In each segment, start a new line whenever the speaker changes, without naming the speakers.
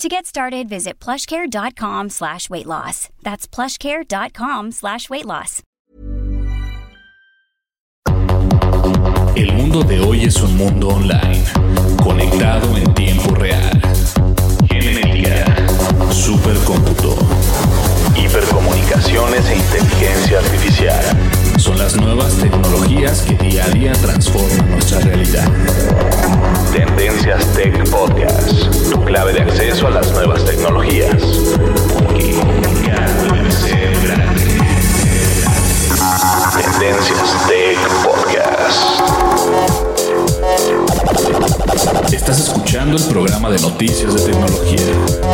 To get started, visit plushcare.com slash weight loss. That's plushcare.com slash weight loss.
El mundo de hoy es un mundo online, conectado en tiempo real. Genética, supercómputo, hipercomunicaciones e inteligencia artificial. Son las nuevas tecnologías que día a día transforman nuestra realidad. Tendencias Tech Podcast, tu clave de acceso a las nuevas tecnologías. Grande. Tendencias Tech Podcast. Estás escuchando el programa de noticias de tecnología.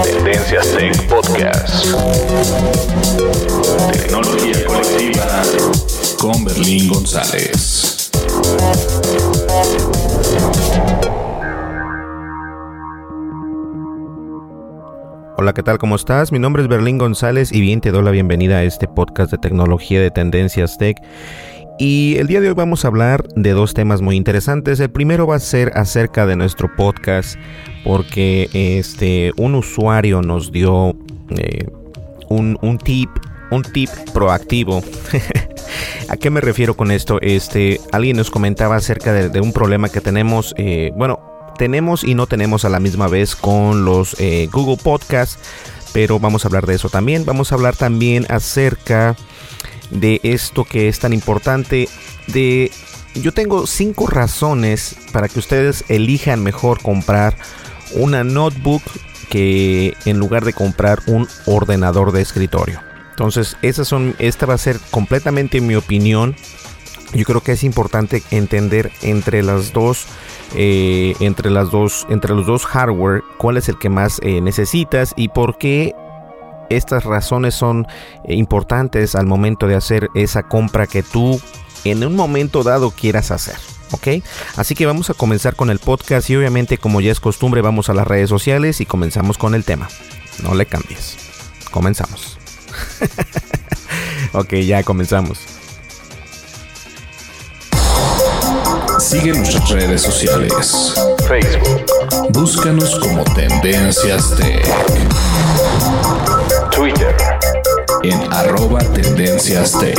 Tendencias Tech Podcast. Tecnología colectiva con Berlín González.
Hola, ¿qué tal? ¿Cómo estás? Mi nombre es Berlín González y bien te doy la bienvenida a este podcast de tecnología de Tendencias Tech. Y el día de hoy vamos a hablar de dos temas muy interesantes. El primero va a ser acerca de nuestro podcast porque este, un usuario nos dio eh, un, un tip un tip proactivo. ¿A qué me refiero con esto? Este, alguien nos comentaba acerca de, un problema que tenemos, eh, bueno, tenemos y no tenemos a la misma vez con los eh, Google Podcasts, pero vamos a hablar de eso también. Vamos a hablar también acerca de esto que es tan importante de yo tengo cinco razones para que ustedes elijan mejor comprar una notebook que en lugar de comprar un ordenador de escritorio. Entonces, esas son, esta va a ser completamente mi opinión. Yo creo que es importante entender entre las dos, eh, entre las dos, entre los dos hardware, cuál es el que más eh, necesitas y por qué estas razones son eh, importantes al momento de hacer esa compra que tú en un momento dado quieras hacer. ¿Ok? Así que vamos a comenzar con el podcast y obviamente como ya es costumbre vamos a las redes sociales y comenzamos con el tema. No le cambies. Comenzamos. ok, ya comenzamos.
Sigue nuestras redes sociales. Facebook. Búscanos como Tendencias Tech. Twitter. En arroba Tendencias Tech.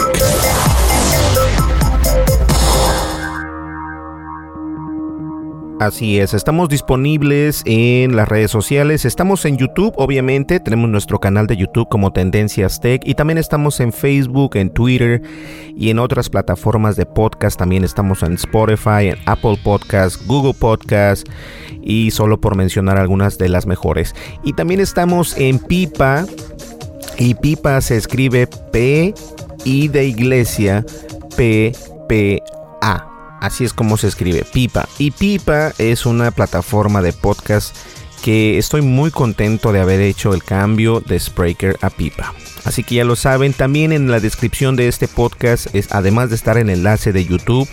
Así es, estamos disponibles en las redes sociales, estamos en YouTube, obviamente, tenemos nuestro canal de YouTube como Tendencias Tech y también estamos en Facebook, en Twitter y en otras plataformas de podcast, también estamos en Spotify, en Apple Podcast, Google Podcast y solo por mencionar algunas de las mejores. Y también estamos en Pipa y Pipa se escribe P I de iglesia P P A. Así es como se escribe, Pipa. Y Pipa es una plataforma de podcast que estoy muy contento de haber hecho el cambio de Spreaker a Pipa. Así que ya lo saben, también en la descripción de este podcast, es, además de estar el enlace de YouTube,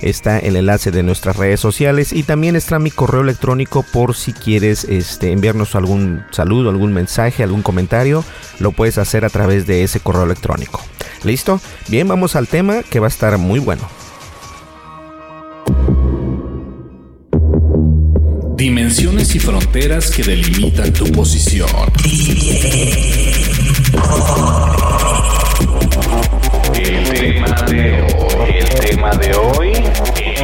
está el enlace de nuestras redes sociales y también está mi correo electrónico por si quieres este, enviarnos algún saludo, algún mensaje, algún comentario, lo puedes hacer a través de ese correo electrónico. ¿Listo? Bien, vamos al tema que va a estar muy bueno.
Dimensiones y fronteras que delimitan tu posición. El tema de hoy, el tema de hoy,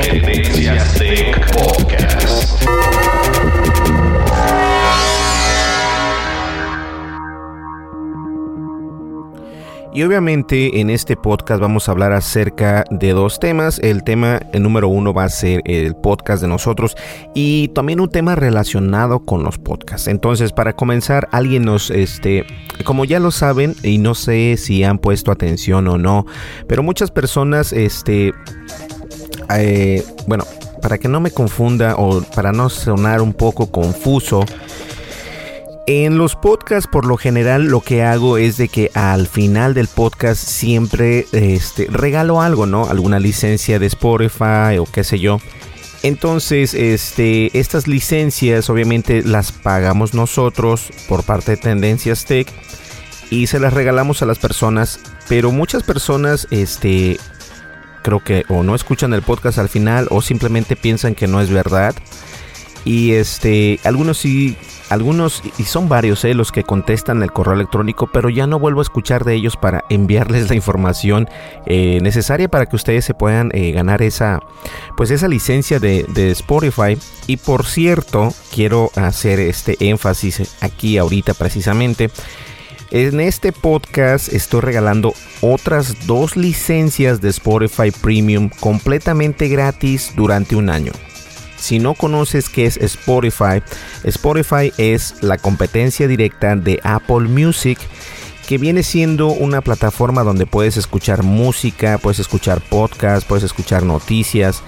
Tendencias Tech Podcast.
Y obviamente en este podcast vamos a hablar acerca de dos temas. El tema número uno va a ser el podcast de nosotros y también un tema relacionado con los podcasts. Entonces, para comenzar, alguien nos, este, como ya lo saben, y no sé si han puesto atención o no, pero muchas personas, este, eh, bueno, para que no me confunda o para no sonar un poco confuso, en los podcasts por lo general lo que hago es de que al final del podcast siempre este, regalo algo, ¿no? Alguna licencia de Spotify o qué sé yo. Entonces, este, estas licencias obviamente las pagamos nosotros por parte de Tendencias Tech y se las regalamos a las personas, pero muchas personas este creo que o no escuchan el podcast al final o simplemente piensan que no es verdad. Y este, algunos sí algunos, y son varios eh, los que contestan el correo electrónico, pero ya no vuelvo a escuchar de ellos para enviarles la información eh, necesaria para que ustedes se puedan eh, ganar esa, pues esa licencia de, de, Spotify. Y por cierto, quiero hacer este énfasis aquí ahorita precisamente. En este podcast estoy regalando otras dos licencias de Spotify Premium completamente gratis durante un año. Si no conoces qué es Spotify, Spotify es la competencia directa de Apple Music que viene siendo una plataforma donde puedes escuchar música, puedes escuchar podcasts, puedes escuchar noticias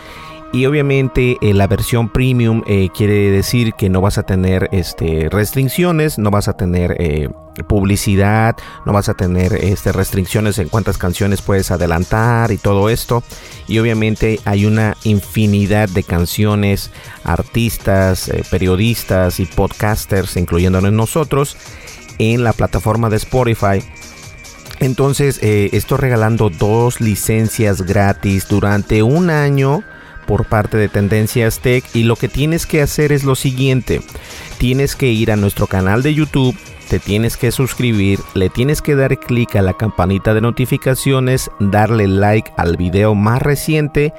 y obviamente eh, la versión premium eh, quiere decir que no vas a tener este, restricciones, no vas a tener eh, publicidad, no vas a tener este, restricciones en cuántas canciones puedes adelantar y todo esto. Y obviamente hay una infinidad de canciones, artistas, periodistas y podcasters, incluyéndonos nosotros, en la plataforma de Spotify. Entonces estoy regalando dos licencias gratis durante un año por parte de Tendencias Tech y lo que tienes que hacer es lo siguiente. Tienes que ir a nuestro canal de YouTube, te tienes que suscribir, le tienes que dar clic a la campanita de notificaciones, darle like al video más reciente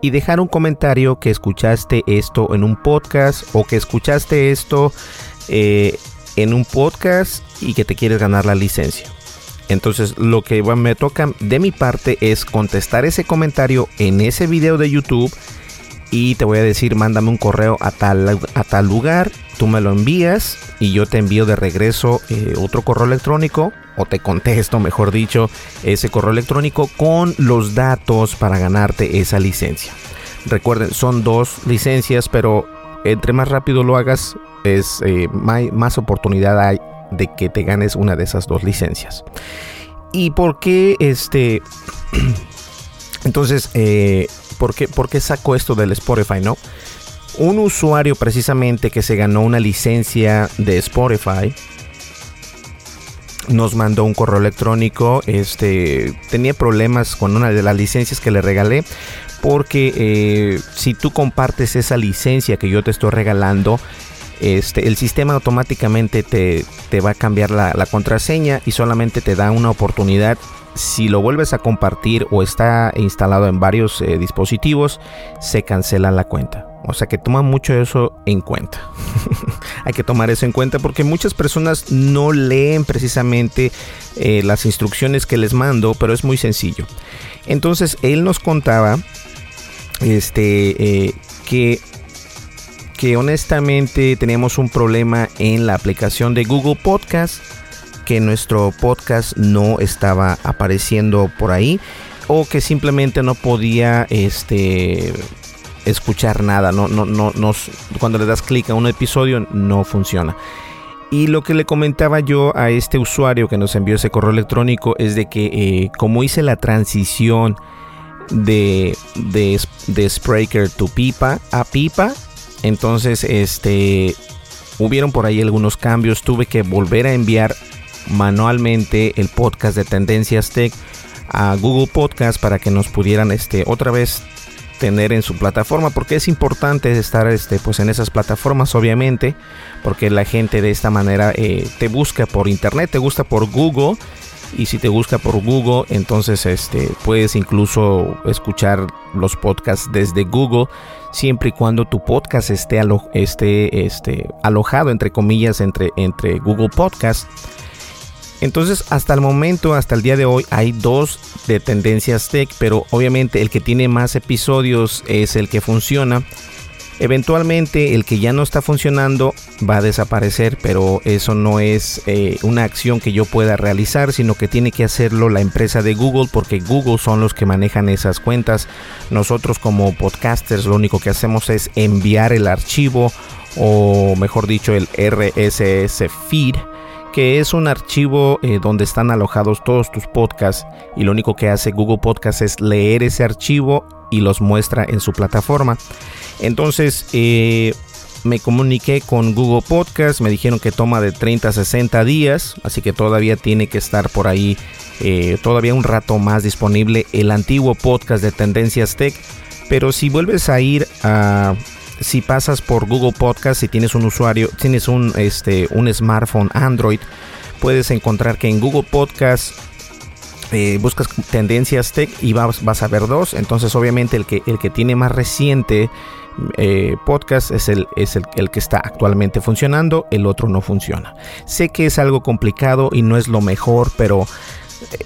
y dejar un comentario que escuchaste esto en un podcast o que escuchaste esto eh, en un podcast y que te quieres ganar la licencia. Entonces lo que me toca de mi parte es contestar ese comentario en ese video de YouTube y te voy a decir mándame un correo a tal, a tal lugar, tú me lo envías y yo te envío de regreso eh, otro correo electrónico o te contesto mejor dicho ese correo electrónico con los datos para ganarte esa licencia. Recuerden, son dos licencias, pero entre más rápido lo hagas, es eh, más oportunidad hay de que te ganes una de esas dos licencias. ¿Y por qué este... Entonces, eh, ¿por, qué, ¿por saco esto del Spotify, no? Un usuario precisamente que se ganó una licencia de Spotify nos mandó un correo electrónico. Este tenía problemas con una de las licencias que le regalé. Porque eh, si tú compartes esa licencia que yo te estoy regalando, este, el sistema automáticamente te, va a cambiar la, contraseña y solamente te da una oportunidad. Si lo vuelves a compartir o está instalado en varios eh, dispositivos, se cancela la cuenta. O sea que toma mucho eso en cuenta. Hay que tomar eso en cuenta porque muchas personas no leen precisamente eh, las instrucciones que les mando, pero es muy sencillo. Entonces él nos contaba este, eh, que que honestamente teníamos un problema en la aplicación de Google Podcast, que nuestro podcast no estaba apareciendo por ahí o que simplemente no podía este escuchar nada, no no no cuando le das clic a un episodio no funciona. Y lo que le comentaba yo a este usuario que nos envió ese correo electrónico es de que eh, como hice la transición de, de, de Spreaker to Pipa a Pipa, entonces, este, hubieron por ahí algunos cambios. Tuve que volver a enviar manualmente el podcast de Tendencias Tech a Google Podcast para que nos pudieran, este, otra vez tener en su plataforma porque es importante estar este pues en esas plataformas obviamente porque la gente de esta manera eh, te busca por internet te gusta por Google y si te busca por Google entonces este puedes incluso escuchar los podcasts desde Google siempre y cuando tu podcast esté, esté este, alojado entre comillas entre, entre Google Podcast Entonces, hasta el momento, hasta el día de hoy, hay dos de tendencias tech, pero obviamente el que tiene más episodios es el que funciona. Eventualmente el que ya no está funcionando va a desaparecer, pero eso no es eh, una acción que yo pueda realizar, sino que tiene que hacerlo la empresa de Google, porque Google son los que manejan esas cuentas. Nosotros como podcasters lo único que hacemos es enviar el archivo, o mejor dicho, el RSS feed que es un archivo eh, donde están alojados todos tus podcasts y lo único que hace Google Podcast es leer ese archivo y los muestra en su plataforma. Entonces eh, me comuniqué con Google Podcast, me dijeron que toma de 30 a 60 días, así que todavía tiene que estar por ahí eh, todavía un rato más disponible el antiguo podcast de Tendencias Tech. Pero si vuelves a ir a si pasas por Google Podcast, si tienes un usuario, tienes un, este, un smartphone Android, puedes encontrar que en Google Podcast eh, buscas tendencias tech y vas, vas, a ver dos. Entonces, obviamente, el que, el que tiene más reciente eh, podcast es, el, es el, el, que está actualmente funcionando, el otro no funciona. Sé que es algo complicado y no es lo mejor, pero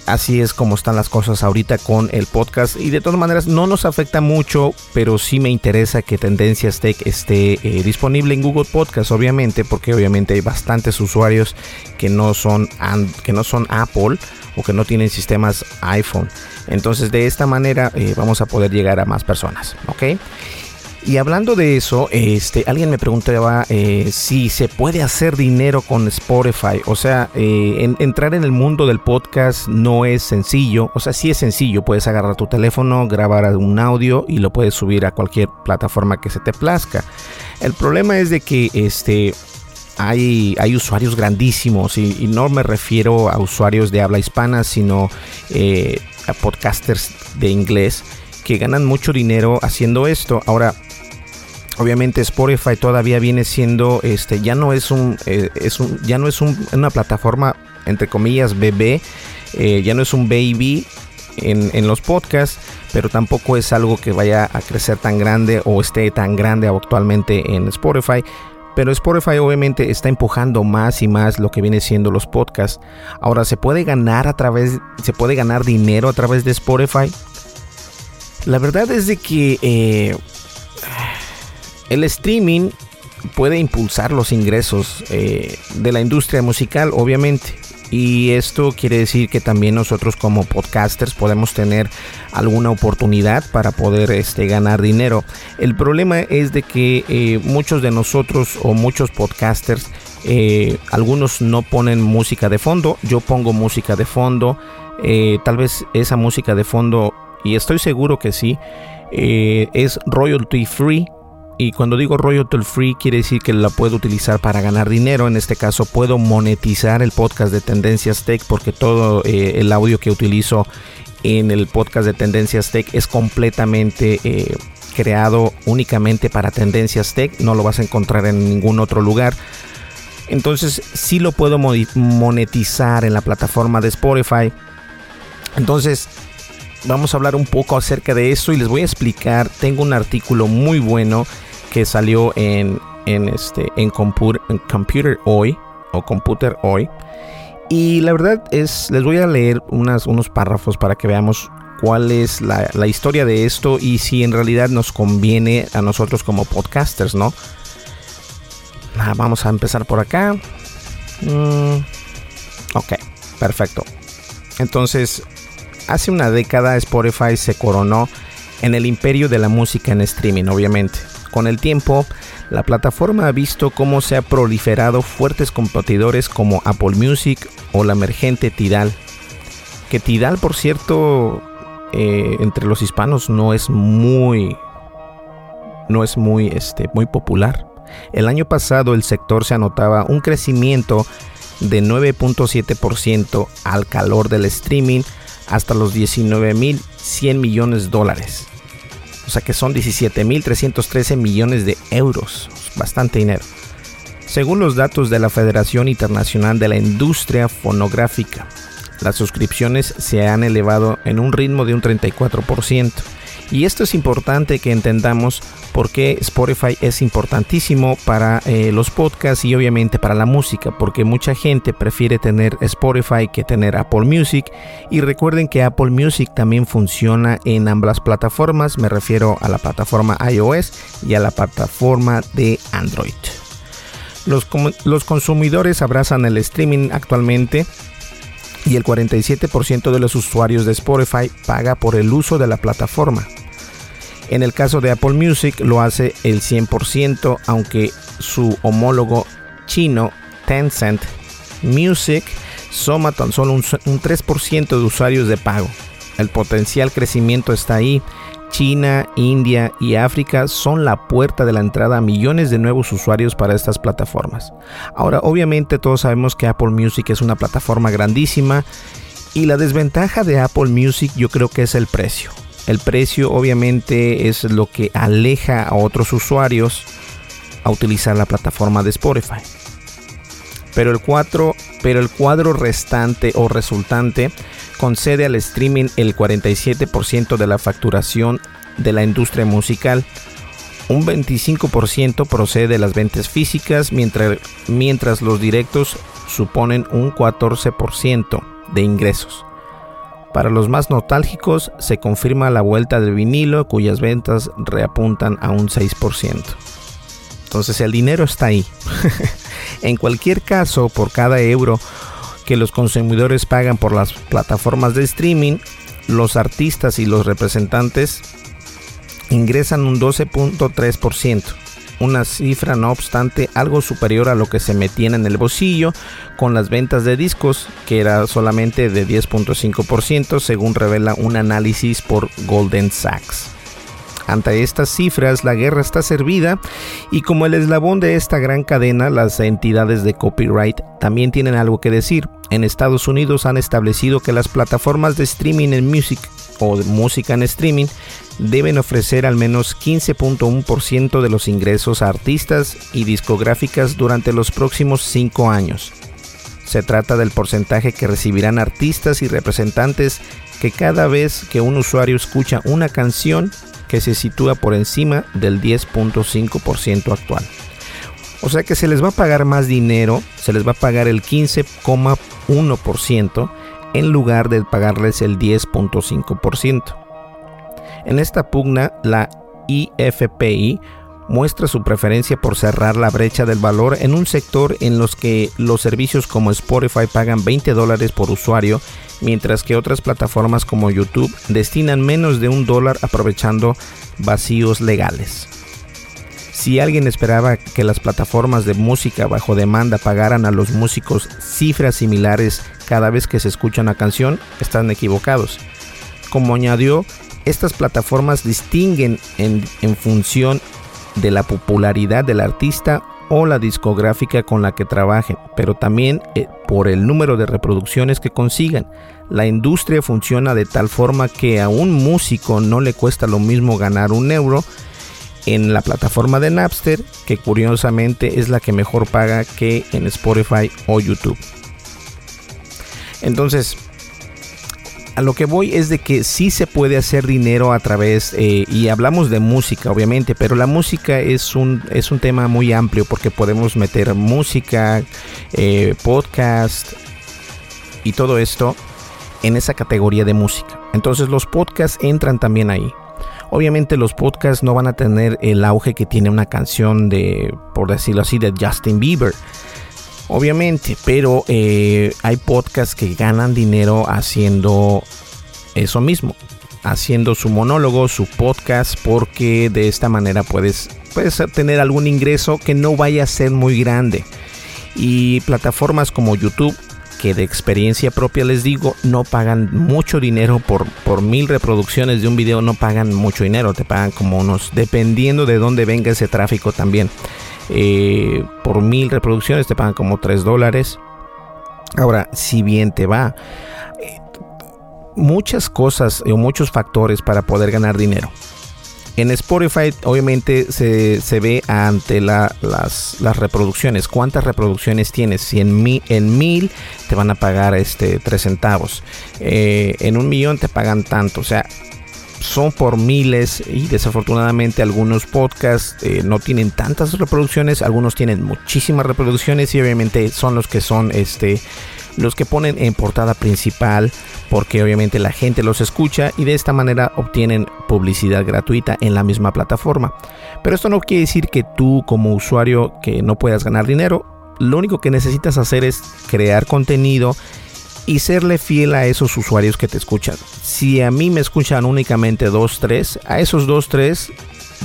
así es como están las cosas ahorita con el podcast. Y de todas maneras no nos afecta mucho pero sí me interesa que Tendencias Tech esté eh, disponible en Google Podcast obviamente porque obviamente hay bastantes usuarios que no son que no son Apple o que no tienen sistemas iPhone. Entonces de esta manera eh, vamos a poder llegar a más personas ok y hablando de eso, este, alguien me preguntaba eh, si se puede hacer dinero con Spotify. O sea, eh, entrar en el mundo del podcast no es sencillo. O sea, sí es sencillo. Puedes agarrar tu teléfono, grabar un audio y lo puedes subir a cualquier plataforma que se te plazca. El problema es de que este, hay, hay, usuarios grandísimos y, no me refiero a usuarios de habla hispana, sino eh, a podcasters de inglés que ganan mucho dinero haciendo esto. Ahora, obviamente Spotify todavía viene siendo este ya no es un eh, es un ya no es una plataforma entre comillas bebé eh, ya no es un baby en, en, los podcasts pero tampoco es algo que vaya a crecer tan grande o esté tan grande actualmente en Spotify pero Spotify obviamente está empujando más y más lo que viene siendo los podcasts. Ahora se puede ganar a través, se puede ganar dinero a través de Spotify. La verdad es de que eh, el streaming puede impulsar los ingresos eh, de la industria musical, obviamente. Y esto quiere decir que también nosotros como podcasters podemos tener alguna oportunidad para poder este, ganar dinero. El problema es de que eh, muchos de nosotros o muchos podcasters, eh, algunos no ponen música de fondo. Yo pongo música de fondo. tal vez esa música de fondo, y estoy seguro que sí, es royalty free y cuando digo royalty free quiere decir que la puedo utilizar para ganar dinero. En este caso puedo monetizar el podcast de Tendencias Tech porque todo eh, el audio que utilizo en el podcast de Tendencias Tech es completamente eh, creado únicamente para Tendencias Tech. No lo vas a encontrar en ningún otro lugar. Entonces sí lo puedo monetizar en la plataforma de Spotify. Entonces vamos a hablar un poco acerca de eso y les voy a explicar. Tengo un artículo muy bueno que salió en, en, este, en, Computer Hoy o Computer Hoy. Y la verdad es, les voy a leer unos párrafos para que veamos cuál es la, la, historia de esto y si en realidad nos conviene a nosotros como podcasters, ¿no? Ah, vamos a empezar por acá. Mm, ok, perfecto. Entonces, hace una década Spotify se coronó en el imperio de la música en streaming, obviamente. Con el tiempo, la plataforma ha visto cómo se ha proliferado fuertes competidores como Apple Music o la emergente Tidal. Que Tidal, por cierto, eh, entre los hispanos no es muy, no es muy, este, muy popular. El año pasado el sector se anotaba un crecimiento de 9.7% al calor del streaming hasta los 19.100 millones de dólares. O sea que son 17.313 millones de euros. Bastante dinero. Según los datos de la Federación Internacional de la Industria Fonográfica, las suscripciones se han elevado en un ritmo de un 34% Y esto es importante que entendamos por qué Spotify es importantísimo para eh, los podcasts y obviamente para la música, porque mucha gente prefiere tener Spotify que tener Apple Music. Y recuerden que Apple Music también funciona en ambas plataformas, me refiero a la plataforma iOS y a la plataforma de Android. Los, los consumidores abrazan el streaming actualmente y el 47% de los usuarios de Spotify paga por el uso de la plataforma. En el caso de Apple Music lo hace el 100%, aunque su homólogo chino Tencent Music suma tan solo un, 3% de usuarios de pago. El potencial crecimiento está ahí. China, India y África son la puerta de la entrada a millones de nuevos usuarios para estas plataformas. Ahora, obviamente todos sabemos que Apple Music es una plataforma grandísima y la desventaja de Apple Music yo creo que es el precio. El precio obviamente es lo que aleja a otros usuarios a utilizar la plataforma de Spotify. Pero el, pero el cuadro restante o resultante concede al streaming el 47% de la facturación de la industria musical. Un 25% procede de las ventas físicas, mientras, mientras los directos suponen un 14% de ingresos. Para los más nostálgicos se confirma la vuelta del vinilo cuyas ventas reapuntan a un 6%. Entonces el dinero está ahí. en cualquier caso, por cada euro que los consumidores pagan por las plataformas de streaming, los artistas y los representantes ingresan un 12.3% una cifra no obstante algo superior a lo que se metían en el bolsillo con las ventas de discos, que era solamente de 10.5% según revela un análisis por Golden Sachs. Ante estas cifras, la guerra está servida y como el eslabón de esta gran cadena, las entidades de copyright también tienen algo que decir. En Estados Unidos han establecido que las plataformas de streaming en music o de música en streaming deben ofrecer al menos 15.1% de los ingresos a artistas y discográficas durante los próximos 5 años. Se trata del porcentaje que recibirán artistas y representantes que cada vez que un usuario escucha una canción que se sitúa por encima del 10.5% actual. O sea que se les va a pagar más dinero, se les va a pagar el 15,1% en lugar de pagarles el 10.5%. En esta pugna, la IFPI muestra su preferencia por cerrar la brecha del valor en un sector en los que los servicios como Spotify pagan 20 dólares por usuario, mientras que otras plataformas como YouTube destinan menos de un dólar aprovechando vacíos legales. Si alguien esperaba que las plataformas de música bajo demanda pagaran a los músicos cifras similares cada vez que se escucha una canción, están equivocados. Como añadió, estas plataformas distinguen en, función de la popularidad del artista o la discográfica con la que trabajen, pero también eh, por el número de reproducciones que consigan. La industria funciona de tal forma que a un músico no le cuesta lo mismo ganar un euro en la plataforma de Napster, que curiosamente es la que mejor paga que en Spotify o YouTube. Entonces, a lo que voy es de que sí se puede hacer dinero a través, eh, y hablamos de música obviamente, pero la música es un, es un tema muy amplio porque podemos meter música, eh, podcast y todo esto en esa categoría de música. Entonces los podcasts entran también ahí. Obviamente los podcasts no van a tener el auge que tiene una canción de, por decirlo así, de Justin Bieber obviamente, pero eh, hay podcasts que ganan dinero haciendo eso mismo, haciendo su monólogo, su podcast, porque de esta manera puedes, puedes tener algún ingreso que no vaya a ser muy grande. Y plataformas como YouTube, que de experiencia propia les digo, no pagan mucho dinero por, por mil reproducciones de un video, no pagan mucho dinero, te pagan como unos, dependiendo de dónde venga ese tráfico también. Eh, por mil reproducciones te pagan como 3 dólares. Ahora, si bien te va, eh, muchas cosas o muchos factores para poder ganar dinero. En Spotify obviamente se, ve ante las, reproducciones. ¿Cuántas reproducciones tienes? Si en, mil te van a pagar este, 3 centavos. Eh, en un millón te pagan tanto. O sea, son por miles y desafortunadamente algunos podcasts eh, no tienen tantas reproducciones, algunos tienen muchísimas reproducciones y obviamente son los que son este los que ponen en portada principal porque obviamente la gente los escucha y de esta manera obtienen publicidad gratuita en la misma plataforma. Pero esto no quiere decir que tú como usuario que no puedas ganar dinero, lo único que necesitas hacer es crear contenido y serle fiel a esos usuarios que te escuchan. Si a mí me escuchan únicamente dos, tres, a esos dos, tres,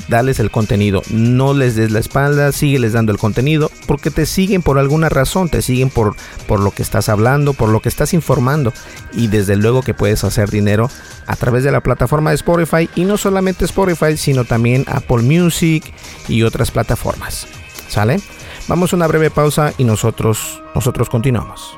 dales el contenido. No les des la espalda, sígueles dando el contenido, porque te siguen por alguna razón, te siguen por, por lo que estás hablando, por lo que estás informando. Y desde luego que puedes hacer dinero a través de la plataforma de Spotify. Y no solamente Spotify, sino también Apple Music y otras plataformas. ¿Sale? Vamos a una breve pausa y nosotros, nosotros continuamos.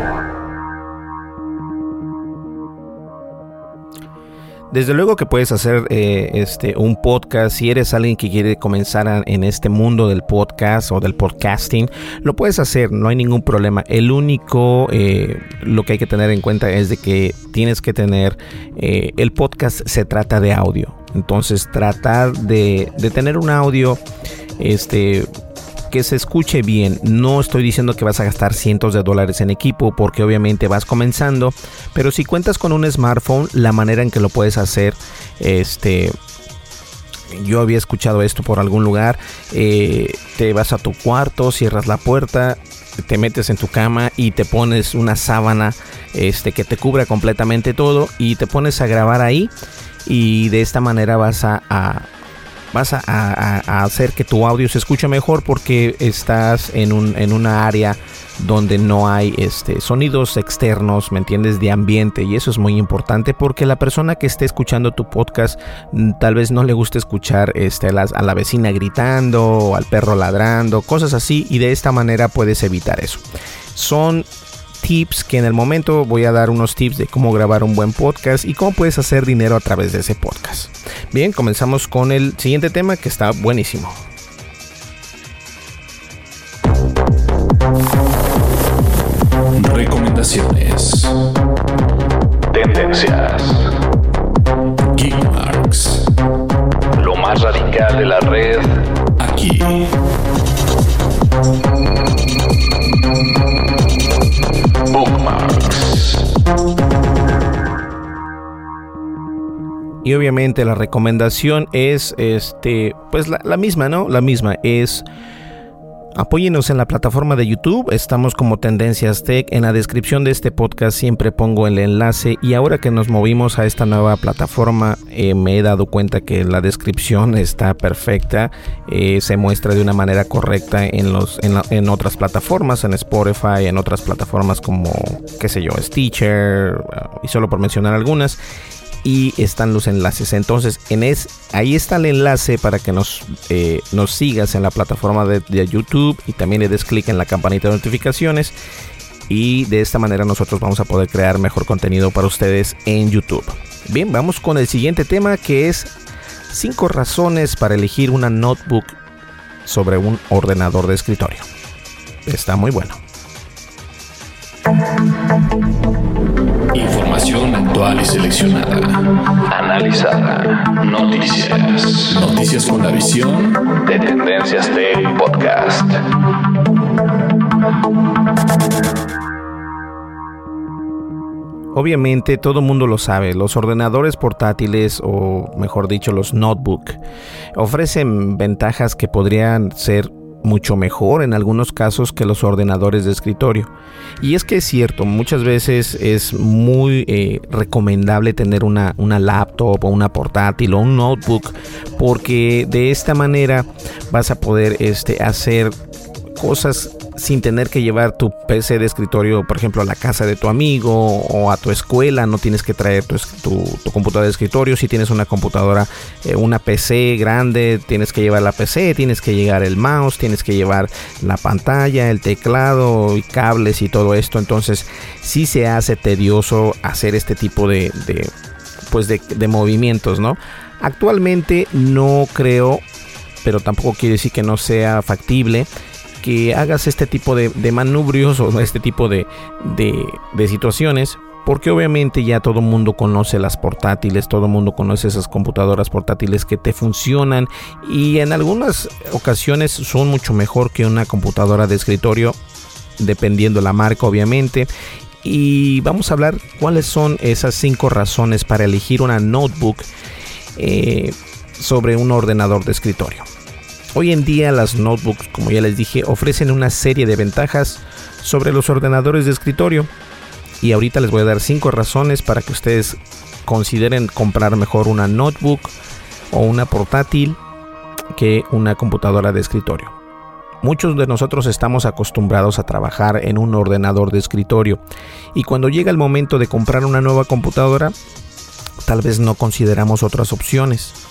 Desde luego que puedes hacer eh, este, un podcast si eres alguien que quiere comenzar en este mundo del podcast o del podcasting, lo puedes hacer, no hay ningún problema. El único, eh, lo que hay que tener en cuenta es de que tienes que tener, eh, el podcast se trata de audio, entonces tratar de, de tener un audio, este que se escuche bien. No estoy diciendo que vas a gastar cientos de dólares en equipo porque obviamente vas comenzando, pero si cuentas con un smartphone, la manera en que lo puedes hacer, este, yo había escuchado esto por algún lugar, eh, te vas a tu cuarto, cierras la puerta, te metes en tu cama y te pones una sábana este, que te cubra completamente todo y te pones a grabar ahí y de esta manera vas a vas a, hacer que tu audio se escuche mejor porque estás en, un, en una área donde no hay este, sonidos externos, ¿me entiendes? De ambiente y eso es muy importante porque la persona que esté escuchando tu podcast mm, tal vez no le guste escuchar este, a, la, a la vecina gritando o al perro ladrando, cosas así y de esta manera puedes evitar eso. Son tips que en el momento voy a dar unos tips de cómo grabar un buen podcast y cómo puedes hacer dinero a través de ese podcast. Bien, comenzamos con el siguiente tema que está buenísimo.
Recomendaciones. Tendencias. Geekmarks. Lo más radical de la red aquí.
Y obviamente la recomendación es este pues la, misma, ¿no? La misma es Apóyenos en la plataforma de YouTube, estamos como Tendencias Tech. En la descripción de este podcast siempre pongo el enlace. Y ahora que nos movimos a esta nueva plataforma eh, me he dado cuenta que la descripción está perfecta, eh, se muestra de una manera correcta en, los, en, otras plataformas, en Spotify, en otras plataformas como, qué sé yo, Stitcher y solo por mencionar algunas y están los enlaces. Entonces, en es, ahí está el enlace para que nos, eh, nos sigas en la plataforma de, YouTube y también le des clic en la campanita de notificaciones. Y de esta manera nosotros vamos a poder crear mejor contenido para ustedes en YouTube. Bien, vamos con el siguiente tema que es 5 razones para elegir una notebook sobre un ordenador de escritorio. Está muy bueno.
Información actual y seleccionada. Analizada. Noticias. Noticias con la visión de Tendencias Tech Podcast.
Obviamente todo el mundo lo sabe, los ordenadores portátiles o mejor dicho los notebook ofrecen ventajas que podrían ser mucho mejor en algunos casos que los ordenadores de escritorio. Y es que es cierto, muchas veces es muy eh, recomendable tener una, una laptop o una portátil o un notebook porque de esta manera vas a poder este, hacer cosas sin tener que llevar tu PC de escritorio, por ejemplo, a la casa de tu amigo o a tu escuela. No tienes que traer tu, tu, computadora de escritorio. Si tienes una computadora, eh, una PC grande, tienes que llevar la PC, tienes que llevar el mouse, tienes que llevar la pantalla, el teclado y cables y todo esto. Entonces, sí se hace tedioso hacer este tipo de, de pues de, de movimientos, ¿no? Actualmente no creo, pero tampoco quiere decir que no sea factible que hagas este tipo de, manubrios o este tipo de, situaciones. Porque obviamente ya todo el mundo conoce las portátiles, todo el mundo conoce esas computadoras portátiles que te funcionan y en algunas ocasiones son mucho mejor que una computadora de escritorio, dependiendo la marca obviamente. Y vamos a hablar cuáles son esas cinco razones para elegir una notebook eh, sobre un ordenador de escritorio. Hoy en día las notebooks, como ya les dije, ofrecen una serie de ventajas sobre los ordenadores de escritorio. Y ahorita les voy a dar 5 razones para que ustedes consideren comprar mejor una notebook o una portátil que una computadora de escritorio. Muchos de nosotros estamos acostumbrados a trabajar en un ordenador de escritorio y cuando llega el momento de comprar una nueva computadora, tal vez no consideramos otras opciones.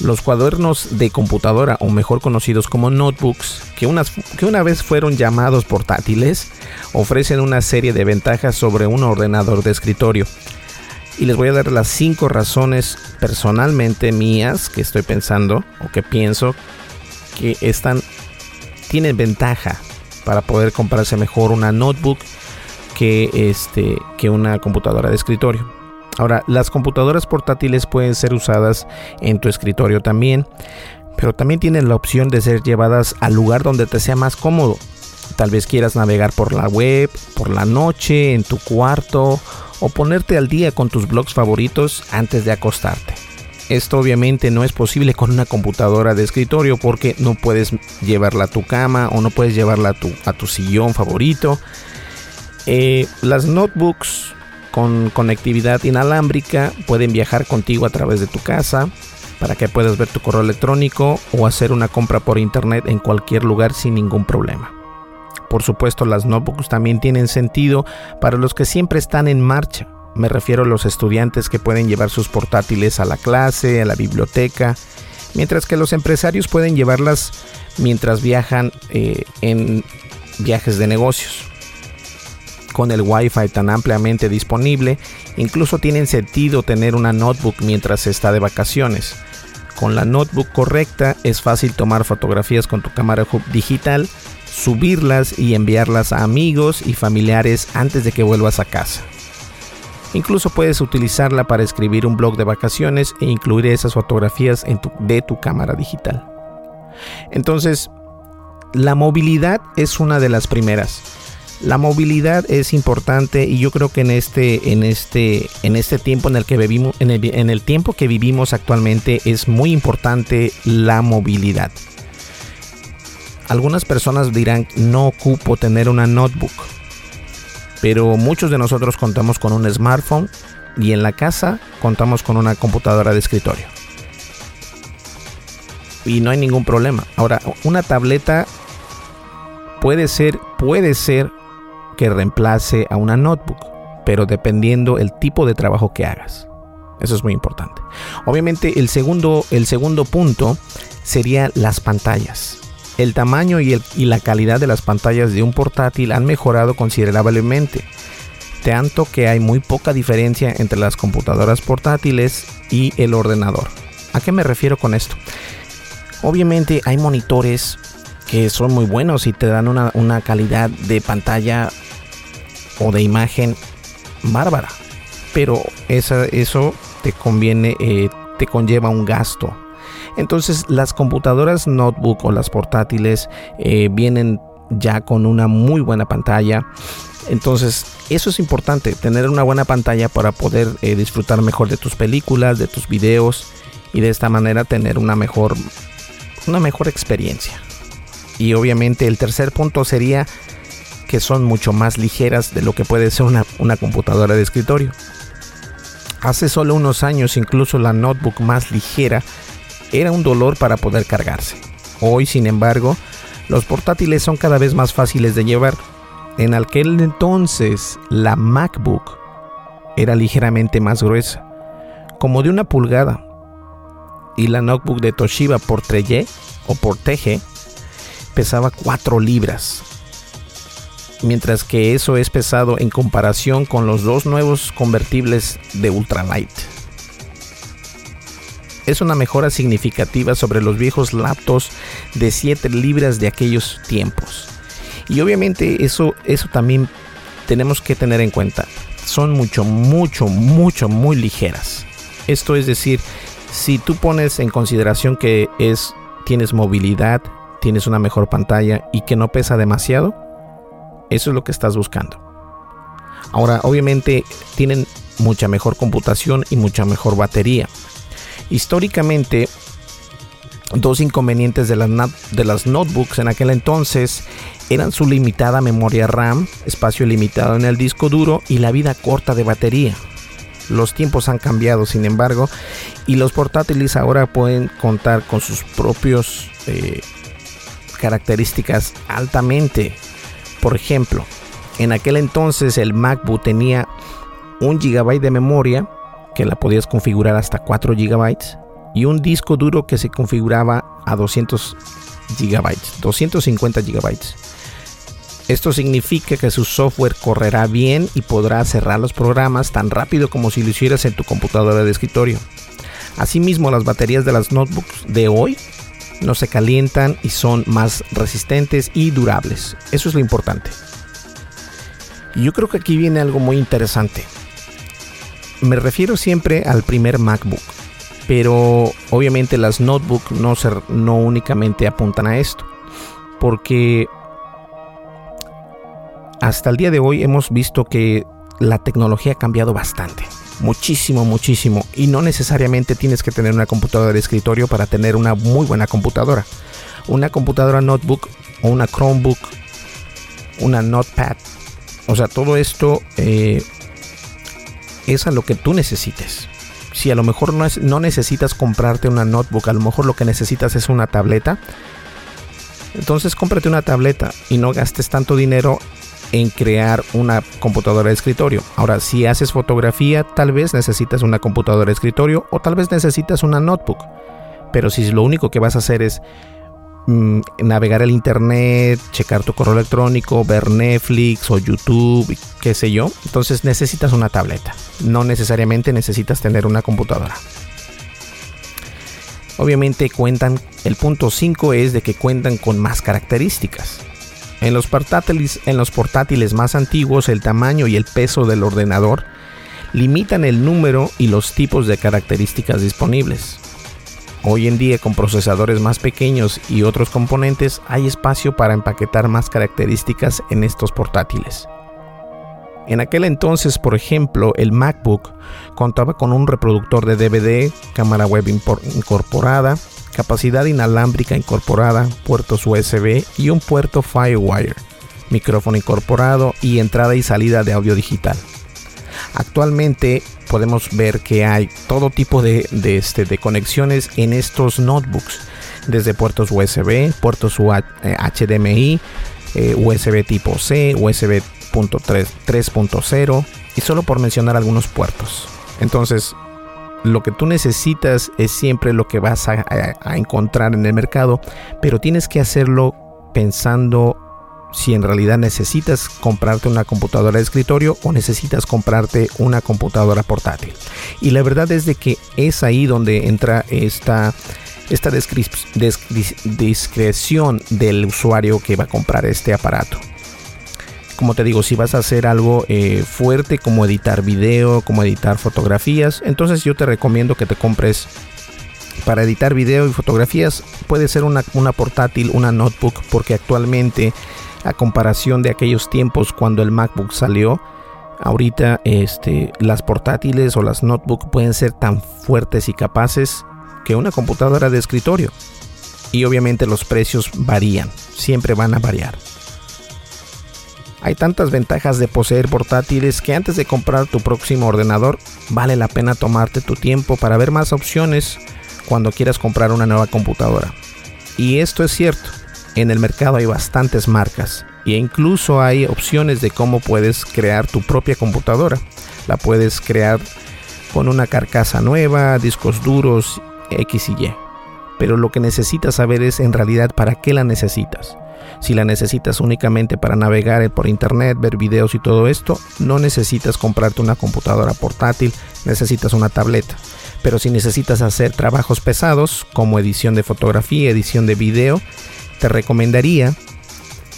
Los cuadernos de computadora, o mejor conocidos como notebooks, que, que una vez fueron llamados portátiles, ofrecen una serie de ventajas sobre un ordenador de escritorio. Y les voy a dar las 5 razones personalmente mías que estoy pensando o que pienso que están tienen ventaja para poder comprarse mejor una notebook que este que una computadora de escritorio. Ahora, las computadoras portátiles pueden ser usadas en tu escritorio también, pero también tienen la opción de ser llevadas al lugar donde te sea más cómodo. Tal vez quieras navegar por la web, por la noche, en tu cuarto o ponerte al día con tus blogs favoritos antes de acostarte. Esto obviamente no es posible con una computadora de escritorio porque no puedes llevarla a tu cama o no puedes llevarla a tu, sillón favorito. Eh, las notebooks con conectividad inalámbrica pueden viajar contigo a través de tu casa para que puedas ver tu correo electrónico o hacer una compra por internet en cualquier lugar sin ningún problema. Por supuesto, las notebooks también tienen sentido para los que siempre están en marcha. Me refiero a los estudiantes que pueden llevar sus portátiles a la clase, a la biblioteca, mientras que los empresarios pueden llevarlas mientras viajan eh, en viajes de negocios con el Wi-Fi tan ampliamente disponible, incluso tienen sentido tener una notebook mientras está de vacaciones. Con la notebook correcta es fácil tomar fotografías con tu cámara digital, subirlas y enviarlas a amigos y familiares antes de que vuelvas a casa. Incluso puedes utilizarla para escribir un blog de vacaciones e incluir esas fotografías de tu cámara digital. Entonces, la movilidad es una de las primeras. La movilidad es importante y yo creo que en este, en este, en este tiempo en el que vivimos, en el, tiempo que vivimos actualmente es muy importante la movilidad. Algunas personas dirán no ocupo tener una notebook, pero muchos de nosotros contamos con un smartphone y en la casa contamos con una computadora de escritorio. Y no hay ningún problema. Ahora, una tableta puede ser, puede ser que reemplace a una notebook, pero dependiendo el tipo de trabajo que hagas. Eso es muy importante. Obviamente el segundo, el segundo punto sería las pantallas. El tamaño y, y la calidad de las pantallas de un portátil han mejorado considerablemente, tanto que hay muy poca diferencia entre las computadoras portátiles y el ordenador. ¿A qué me refiero con esto? Obviamente hay monitores que son muy buenos y te dan una, una calidad de pantalla o de imagen bárbara. Pero esa, eso te conviene, eh, te conlleva un gasto. Entonces las computadoras notebook o las portátiles eh, vienen ya con una muy buena pantalla. Entonces eso es importante, tener una buena pantalla para poder eh, disfrutar mejor de tus películas, de tus videos y de esta manera tener una mejor, una mejor experiencia. Y obviamente el tercer punto sería que son mucho más ligeras de lo que puede ser una, computadora de escritorio. Hace solo unos años incluso la notebook más ligera era un dolor para poder cargarse. Hoy, sin embargo, Los portátiles son cada vez más fáciles de llevar. En aquel entonces la MacBook era ligeramente más gruesa, como de una pulgada, y la notebook de Toshiba por Treye o por pesaba 4 libras. Mientras que eso es pesado en comparación con los dos nuevos convertibles de ultralight. Es una mejora significativa sobre los viejos laptops de 7 libras de aquellos tiempos. Y obviamente eso, eso también tenemos que tener en cuenta. Son mucho, mucho, mucho, muy ligeras. Esto es decir, si tú pones en consideración que es, tienes movilidad, tienes una mejor pantalla y que no pesa demasiado, eso es lo que estás buscando. Ahora, obviamente tienen mucha mejor computación y mucha mejor batería. Históricamente, dos inconvenientes de las, de las notebooks en aquel entonces eran su limitada memoria RAM, espacio limitado en el disco duro y la vida corta de batería. Los tiempos han cambiado, sin embargo, y los portátiles ahora pueden contar con sus propios eh, características altamente. Por ejemplo, en aquel entonces el MacBook tenía un GB de memoria que la podías configurar hasta 4 GB y un disco duro que se configuraba a 200 GB, 250 GB. Esto significa que su software correrá bien y podrá cerrar los programas tan rápido como si lo hicieras en tu computadora de escritorio. Asimismo, las baterías de las notebooks de hoy no se calientan y son más resistentes y durables. Eso es lo importante. Y yo creo que aquí viene algo muy interesante. Me refiero siempre al primer MacBook, pero obviamente las notebooks no, no únicamente apuntan a esto, porque hasta el día de hoy hemos visto que la tecnología ha cambiado bastante muchísimo, muchísimo. Y no necesariamente tienes que tener una computadora de escritorio para tener una muy buena computadora. Una computadora notebook o una Chromebook, una Notepad. O sea, todo esto eh, es a lo que tú necesites. Si a lo mejor no, es, no necesitas comprarte una notebook, a lo mejor lo que necesitas es una tableta. Entonces cómprate una tableta y no gastes tanto dinero en crear una computadora de escritorio. Ahora, si haces fotografía, tal vez necesitas una computadora de escritorio o tal vez necesitas una notebook. Pero si lo único que vas a hacer es mm, navegar el internet, checar tu correo electrónico, ver Netflix o YouTube, qué sé yo, entonces necesitas una tableta. No necesariamente necesitas tener una computadora. Obviamente cuentan, el punto 5 es de que cuentan con más características. En los, portátiles, en los portátiles más antiguos, el tamaño y el peso del ordenador limitan el número y los tipos de características disponibles. Hoy en día con procesadores más pequeños y otros componentes hay espacio para empaquetar más características en estos portátiles. En aquel entonces, por ejemplo, el MacBook contaba con un reproductor de DVD, cámara web incorporada, capacidad inalámbrica incorporada, puertos USB y un puerto Firewire, micrófono incorporado y entrada y salida de audio digital. Actualmente podemos ver que hay todo tipo de, este, de conexiones en estos notebooks, desde puertos USB, puertos HDMI, eh, USB tipo C, USB 3.0 y solo por mencionar algunos puertos. Entonces, lo que tú necesitas es siempre lo que vas a, encontrar en el mercado, pero tienes que hacerlo pensando si en realidad necesitas comprarte una computadora de escritorio o necesitas comprarte una computadora portátil. Y la verdad es de que es ahí donde entra esta, esta discreción del usuario que va a comprar este aparato como te digo, si vas a hacer algo eh, fuerte como editar video, como editar fotografías, entonces yo te recomiendo que te compres para editar video y fotografías. Puede ser una, portátil, una notebook, porque actualmente, a comparación de aquellos tiempos cuando el MacBook salió, ahorita este, las portátiles o las notebooks pueden ser tan fuertes y capaces que una computadora de escritorio. Y obviamente los precios varían, siempre van a variar. Hay tantas ventajas de poseer portátiles que antes de comprar tu próximo ordenador vale la pena tomarte tu tiempo para ver más opciones cuando quieras comprar una nueva computadora. Y esto es cierto. en el mercado hay bastantes marcas e incluso hay opciones de cómo puedes crear tu propia computadora. La puedes crear con una carcasa nueva, discos duros, X y Y. Pero lo que necesitas saber es en realidad para qué la necesitas. Si la necesitas únicamente para navegar por internet, ver videos y todo esto, no necesitas comprarte una computadora portátil, necesitas una tableta. Pero si necesitas hacer trabajos pesados como edición de fotografía, edición de video, te recomendaría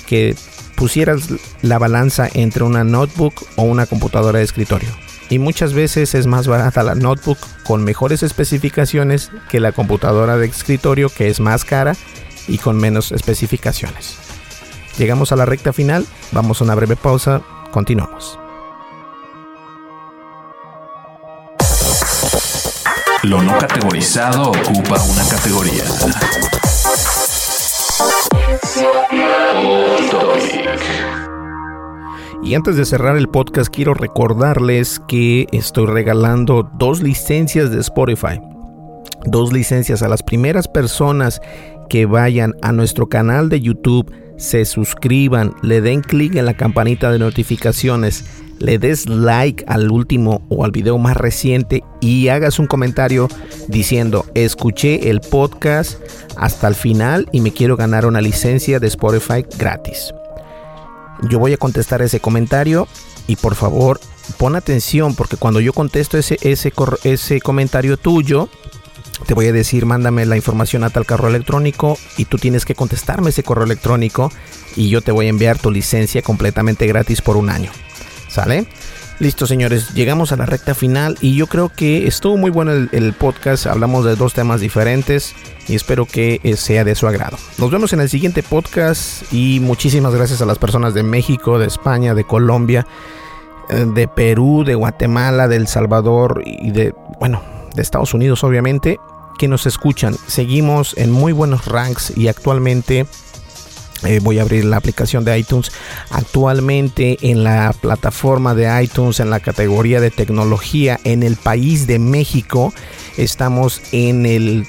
que pusieras la balanza entre una notebook o una computadora de escritorio. Y muchas veces es más barata la notebook con mejores especificaciones que la computadora de escritorio que es más cara y con menos especificaciones. Llegamos a la recta final, vamos a una breve pausa, continuamos.
Lo no categorizado ocupa una categoría.
Y antes de cerrar el podcast, quiero recordarles que estoy regalando dos licencias de Spotify. Dos licencias a las primeras personas que vayan a nuestro canal de YouTube, se suscriban, le den clic en la campanita de notificaciones, le des like al último o al video más reciente y hagas un comentario diciendo escuché el podcast hasta el final y me quiero ganar una licencia de Spotify gratis. Yo voy a contestar ese comentario y por favor pon atención porque cuando yo contesto ese, ese, ese comentario tuyo, te voy a decir, mándame la información a tal correo electrónico y tú tienes que contestarme ese correo electrónico y yo te voy a enviar tu licencia completamente gratis por un año. ¿Sale? Listo, señores, llegamos a la recta final y yo creo que estuvo muy bueno el, podcast. Hablamos de dos temas diferentes y espero que eh, sea de su agrado. Nos vemos en el siguiente podcast y muchísimas gracias a las personas de México, de España, de Colombia, eh, de Perú, de Guatemala, de El Salvador y de, bueno, de Estados Unidos, obviamente, que nos escuchan. Seguimos en muy buenos ranks y actualmente eh, voy a abrir la aplicación de iTunes. Actualmente en la plataforma de iTunes, en la categoría de tecnología, en el país de México, estamos en el,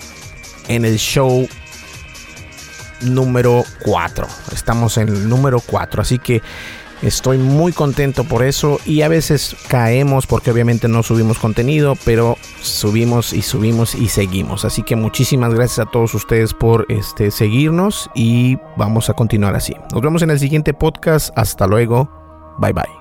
en el show número 4. Estamos en el número 4. Así que Estoy muy contento por eso y a veces caemos porque obviamente no subimos contenido, pero subimos y subimos y seguimos. Así que muchísimas gracias a todos ustedes por este, seguirnos y vamos a continuar así. Nos vemos en el siguiente podcast. Hasta luego. Bye bye.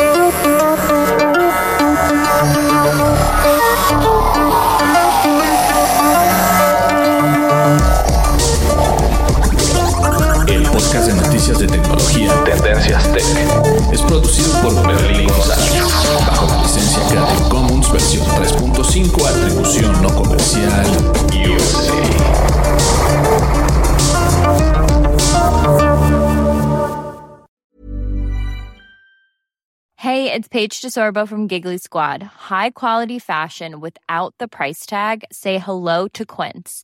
Es producido por Berlín González, bajo la licencia Creative Commons versión 3.5, atribución no comercial.
Hey, it's Paige DeSorbo from Giggly Squad. High quality fashion without the price tag. Say hello to Quince.